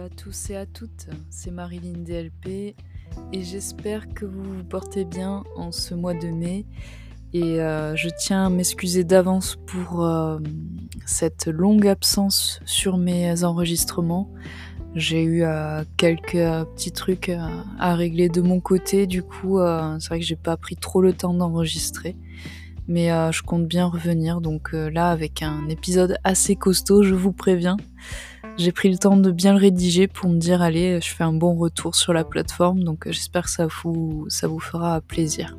à tous et à toutes, c'est Marilyn DLP et j'espère que vous vous portez bien en ce mois de mai et euh, je tiens à m'excuser d'avance pour euh, cette longue absence sur mes enregistrements. J'ai eu euh, quelques petits trucs à régler de mon côté, du coup c'est vrai que j'ai pas pris trop le temps d'enregistrer. Mais je compte bien revenir, donc là avec un épisode assez costaud, je vous préviens. J'ai pris le temps de bien le rédiger pour me dire allez, je fais un bon retour sur la plateforme, donc euh, j'espère que ça vous, ça vous fera plaisir.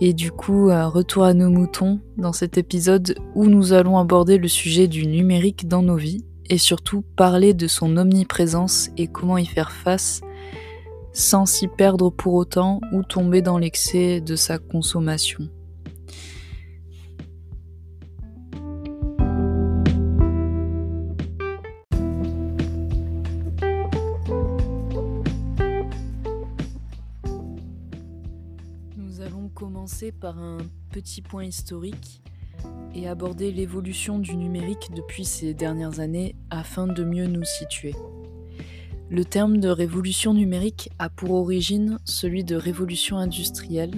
Et du coup, euh, retour à nos moutons dans cet épisode où nous allons aborder le sujet du numérique dans nos vies et surtout parler de son omniprésence et comment y faire face sans s'y perdre pour autant ou tomber dans l'excès de sa consommation. Par un petit point historique et aborder l'évolution du numérique depuis ces dernières années afin de mieux nous situer. Le terme de révolution numérique a pour origine celui de révolution industrielle,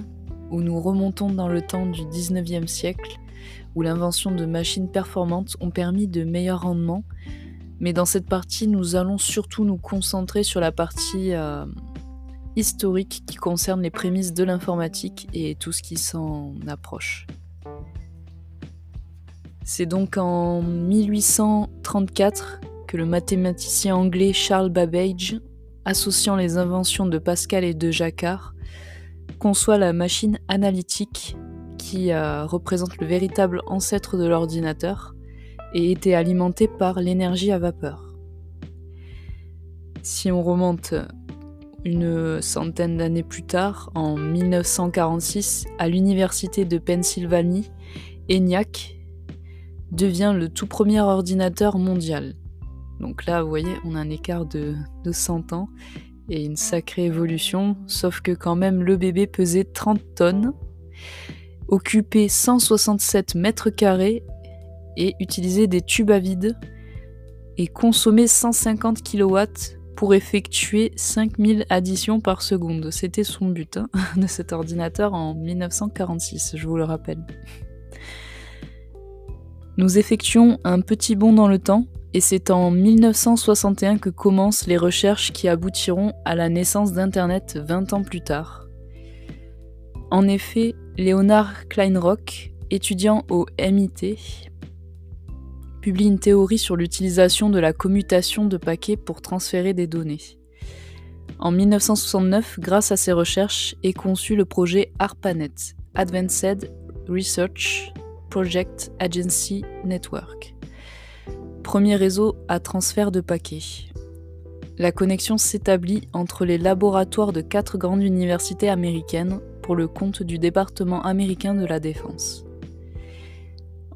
où nous remontons dans le temps du 19e siècle, où l'invention de machines performantes ont permis de meilleurs rendements, mais dans cette partie nous allons surtout nous concentrer sur la partie euh, historique qui concerne les prémices de l'informatique et tout ce qui s'en approche. C'est donc en 1834 que le mathématicien anglais Charles Babbage, associant les inventions de Pascal et de Jacquard, conçoit la machine analytique qui euh, représente le véritable ancêtre de l'ordinateur et était alimentée par l'énergie à vapeur. Si on remonte une centaine d'années plus tard, en 1946, à l'université de Pennsylvanie, ENIAC devient le tout premier ordinateur mondial. Donc là, vous voyez, on a un écart de, 100 ans et une sacrée évolution, sauf que quand même le bébé pesait 30 tonnes, occupait 167 mètres carrés et utilisait des tubes à vide et consommait 150 kW pour effectuer 5000 additions par seconde. C'était son but hein, de cet ordinateur en 1946, je vous le rappelle. Nous effectuons un petit bond dans le temps, et c'est en 1961 que commencent les recherches qui aboutiront à la naissance d'Internet 20 ans plus tard. En effet, Leonard Kleinrock, étudiant au MIT, publie une théorie sur l'utilisation de la commutation de paquets pour transférer des données. En 1969, grâce à ses recherches, est conçu le projet ARPANET, Advanced Research Project Agency Network, premier réseau à transfert de paquets. La connexion s'établit entre les laboratoires de quatre grandes universités américaines pour le compte du département américain de la défense.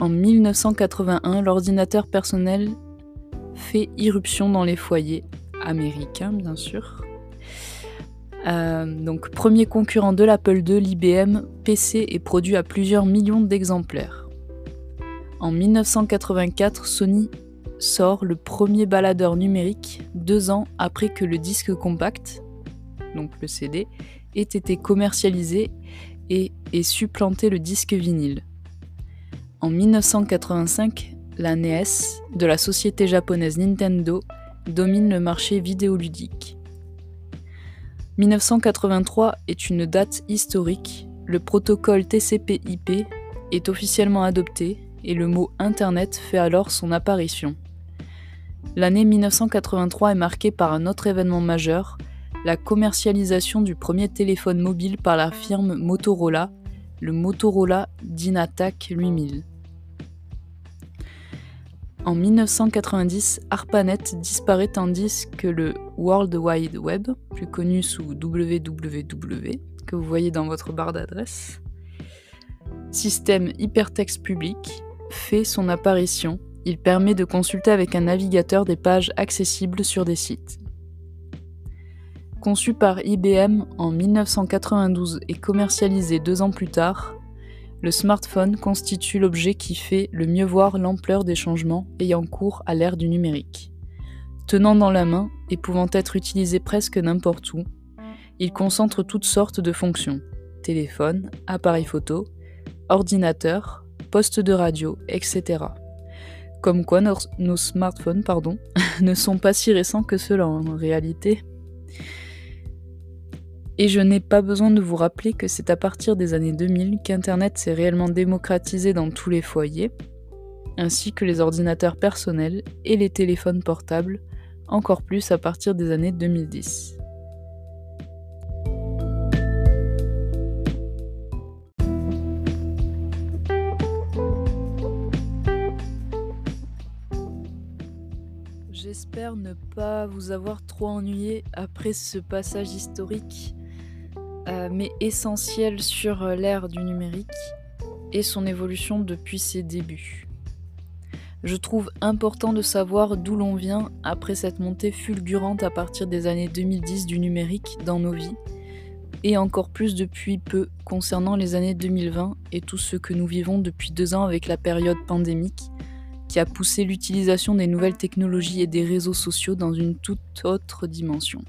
En 1981, l'ordinateur personnel fait irruption dans les foyers américains, bien sûr. Euh, donc, premier concurrent de l'Apple II, l'IBM PC est produit à plusieurs millions d'exemplaires. En 1984, Sony sort le premier baladeur numérique deux ans après que le disque compact, donc le CD, ait été commercialisé et ait supplanté le disque vinyle. En 1985, la NES de la société japonaise Nintendo domine le marché vidéoludique. 1983 est une date historique, le protocole TCP/IP est officiellement adopté et le mot Internet fait alors son apparition. L'année 1983 est marquée par un autre événement majeur, la commercialisation du premier téléphone mobile par la firme Motorola, le Motorola Dynatac 8000. En 1990, ARPANET disparaît tandis que le World Wide Web, plus connu sous www, que vous voyez dans votre barre d'adresse, système hypertexte public, fait son apparition. Il permet de consulter avec un navigateur des pages accessibles sur des sites. Conçu par IBM en 1992 et commercialisé deux ans plus tard, le smartphone constitue l'objet qui fait le mieux voir l'ampleur des changements ayant cours à l'ère du numérique. tenant dans la main et pouvant être utilisé presque n'importe où, il concentre toutes sortes de fonctions téléphone, appareil photo, ordinateur, poste de radio, etc. Comme quoi nos, smartphones pardon, ne sont pas si récents que cela en réalité. Et je n'ai pas besoin de vous rappeler que c'est à partir des années 2000 qu'Internet s'est réellement démocratisé dans tous les foyers, ainsi que les ordinateurs personnels et les téléphones portables, encore plus à partir des années 2010. J'espère ne pas vous avoir trop ennuyé après ce passage historique, euh, mais essentiel sur l'ère du numérique et son évolution depuis ses débuts. Je trouve important de savoir d'où l'on vient après cette montée fulgurante à partir des années 2010 du numérique dans nos vies, et encore plus depuis peu concernant les années 2020 et tout ce que nous vivons depuis deux ans avec la période pandémique qui a poussé l'utilisation des nouvelles technologies et des réseaux sociaux dans une toute autre dimension.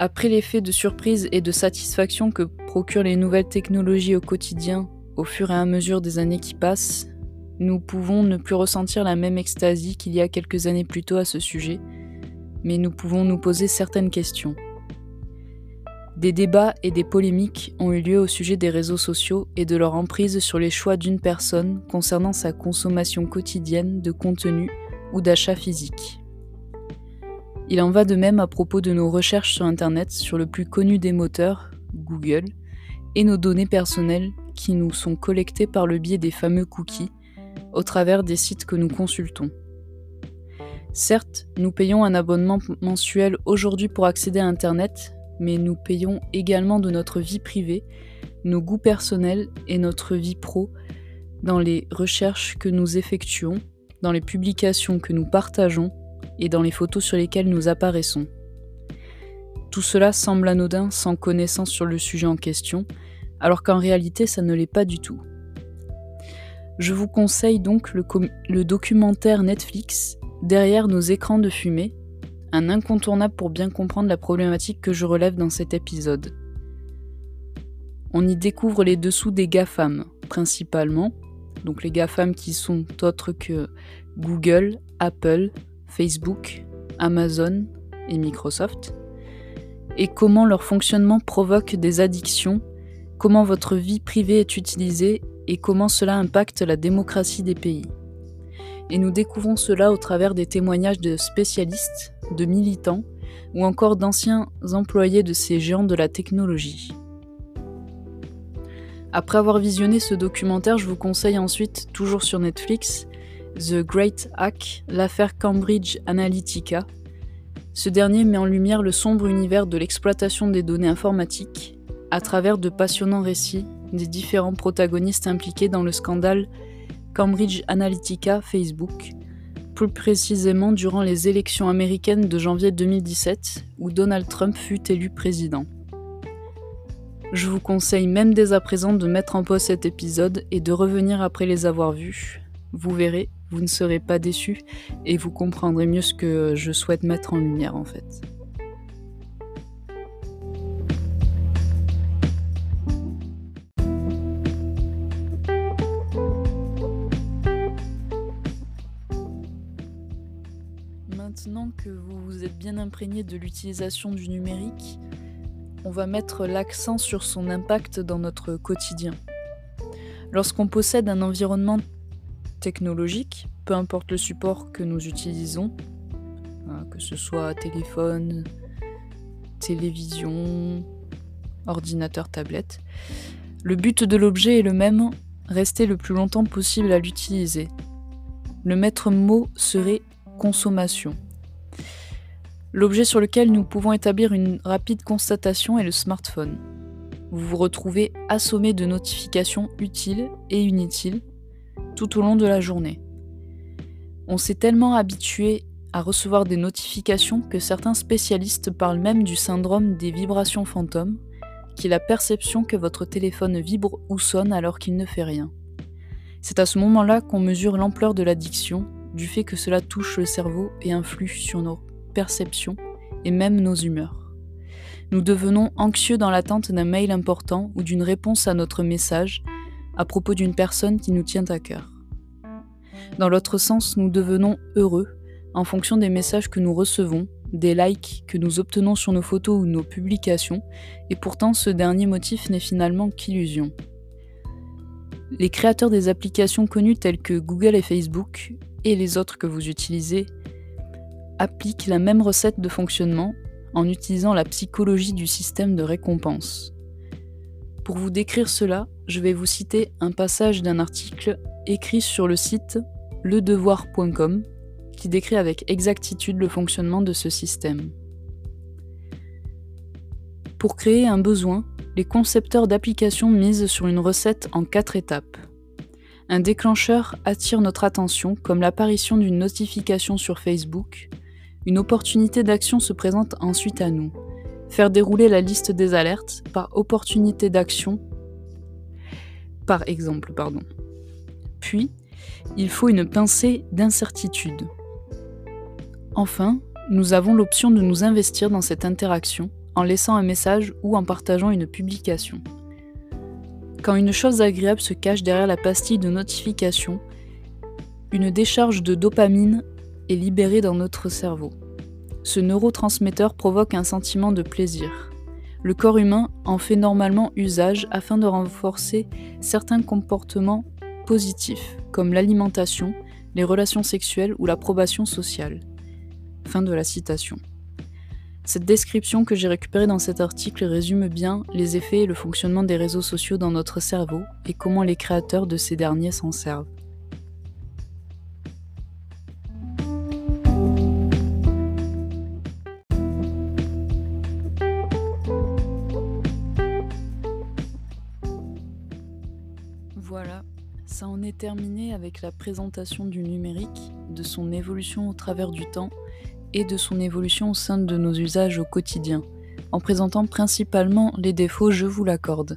Après l'effet de surprise et de satisfaction que procurent les nouvelles technologies au quotidien au fur et à mesure des années qui passent, nous pouvons ne plus ressentir la même extasie qu'il y a quelques années plus tôt à ce sujet, mais nous pouvons nous poser certaines questions. Des débats et des polémiques ont eu lieu au sujet des réseaux sociaux et de leur emprise sur les choix d'une personne concernant sa consommation quotidienne de contenu ou d'achat physique. Il en va de même à propos de nos recherches sur Internet sur le plus connu des moteurs, Google, et nos données personnelles qui nous sont collectées par le biais des fameux cookies au travers des sites que nous consultons. Certes, nous payons un abonnement mensuel aujourd'hui pour accéder à Internet, mais nous payons également de notre vie privée, nos goûts personnels et notre vie pro dans les recherches que nous effectuons, dans les publications que nous partageons et dans les photos sur lesquelles nous apparaissons. Tout cela semble anodin sans connaissance sur le sujet en question, alors qu'en réalité ça ne l'est pas du tout. Je vous conseille donc le, le documentaire Netflix Derrière nos écrans de fumée, un incontournable pour bien comprendre la problématique que je relève dans cet épisode. On y découvre les dessous des GAFAM, principalement, donc les GAFAM qui sont autres que Google, Apple, Facebook, Amazon et Microsoft, et comment leur fonctionnement provoque des addictions, comment votre vie privée est utilisée et comment cela impacte la démocratie des pays et nous découvrons cela au travers des témoignages de spécialistes, de militants ou encore d'anciens employés de ces géants de la technologie. Après avoir visionné ce documentaire, je vous conseille ensuite, toujours sur Netflix, The Great Hack, l'affaire Cambridge Analytica. Ce dernier met en lumière le sombre univers de l'exploitation des données informatiques à travers de passionnants récits des différents protagonistes impliqués dans le scandale Cambridge Analytica Facebook, plus précisément durant les élections américaines de janvier 2017 où Donald Trump fut élu président. Je vous conseille même dès à présent de mettre en pause cet épisode et de revenir après les avoir vus. Vous verrez, vous ne serez pas déçus et vous comprendrez mieux ce que je souhaite mettre en lumière en fait. Maintenant que vous vous êtes bien imprégné de l'utilisation du numérique, on va mettre l'accent sur son impact dans notre quotidien. Lorsqu'on possède un environnement technologique, peu importe le support que nous utilisons, hein, que ce soit téléphone, télévision, ordinateur, tablette, le but de l'objet est le même, rester le plus longtemps possible à l'utiliser. Le maître mot serait consommation. L'objet sur lequel nous pouvons établir une rapide constatation est le smartphone. Vous vous retrouvez assommé de notifications utiles et inutiles tout au long de la journée. On s'est tellement habitué à recevoir des notifications que certains spécialistes parlent même du syndrome des vibrations fantômes, qui est la perception que votre téléphone vibre ou sonne alors qu'il ne fait rien. C'est à ce moment-là qu'on mesure l'ampleur de l'addiction du fait que cela touche le cerveau et influe sur nos perceptions et même nos humeurs. Nous devenons anxieux dans l'attente d'un mail important ou d'une réponse à notre message à propos d'une personne qui nous tient à cœur. Dans l'autre sens, nous devenons heureux en fonction des messages que nous recevons, des likes que nous obtenons sur nos photos ou nos publications, et pourtant ce dernier motif n'est finalement qu'illusion. Les créateurs des applications connues telles que Google et Facebook, et les autres que vous utilisez, appliquent la même recette de fonctionnement en utilisant la psychologie du système de récompense. Pour vous décrire cela, je vais vous citer un passage d'un article écrit sur le site ledevoir.com qui décrit avec exactitude le fonctionnement de ce système. Pour créer un besoin, les concepteurs d'applications misent sur une recette en quatre étapes. Un déclencheur attire notre attention comme l'apparition d'une notification sur Facebook. Une opportunité d'action se présente ensuite à nous. Faire dérouler la liste des alertes par opportunité d'action par exemple, pardon. Puis, il faut une pincée d'incertitude. Enfin, nous avons l'option de nous investir dans cette interaction en laissant un message ou en partageant une publication. Quand une chose agréable se cache derrière la pastille de notification, une décharge de dopamine est libérée dans notre cerveau. Ce neurotransmetteur provoque un sentiment de plaisir. Le corps humain en fait normalement usage afin de renforcer certains comportements positifs, comme l'alimentation, les relations sexuelles ou l'approbation sociale. Fin de la citation. Cette description que j'ai récupérée dans cet article résume bien les effets et le fonctionnement des réseaux sociaux dans notre cerveau et comment les créateurs de ces derniers s'en servent. Est terminé avec la présentation du numérique, de son évolution au travers du temps et de son évolution au sein de nos usages au quotidien, en présentant principalement les défauts, je vous l'accorde.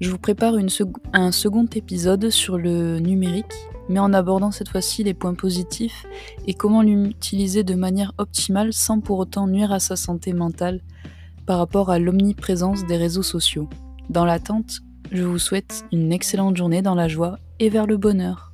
Je vous prépare un second épisode sur le numérique, mais en abordant cette fois-ci les points positifs et comment l'utiliser de manière optimale sans pour autant nuire à sa santé mentale par rapport à l'omniprésence des réseaux sociaux. Dans l'attente, je vous souhaite une excellente journée dans la joie et vers le bonheur.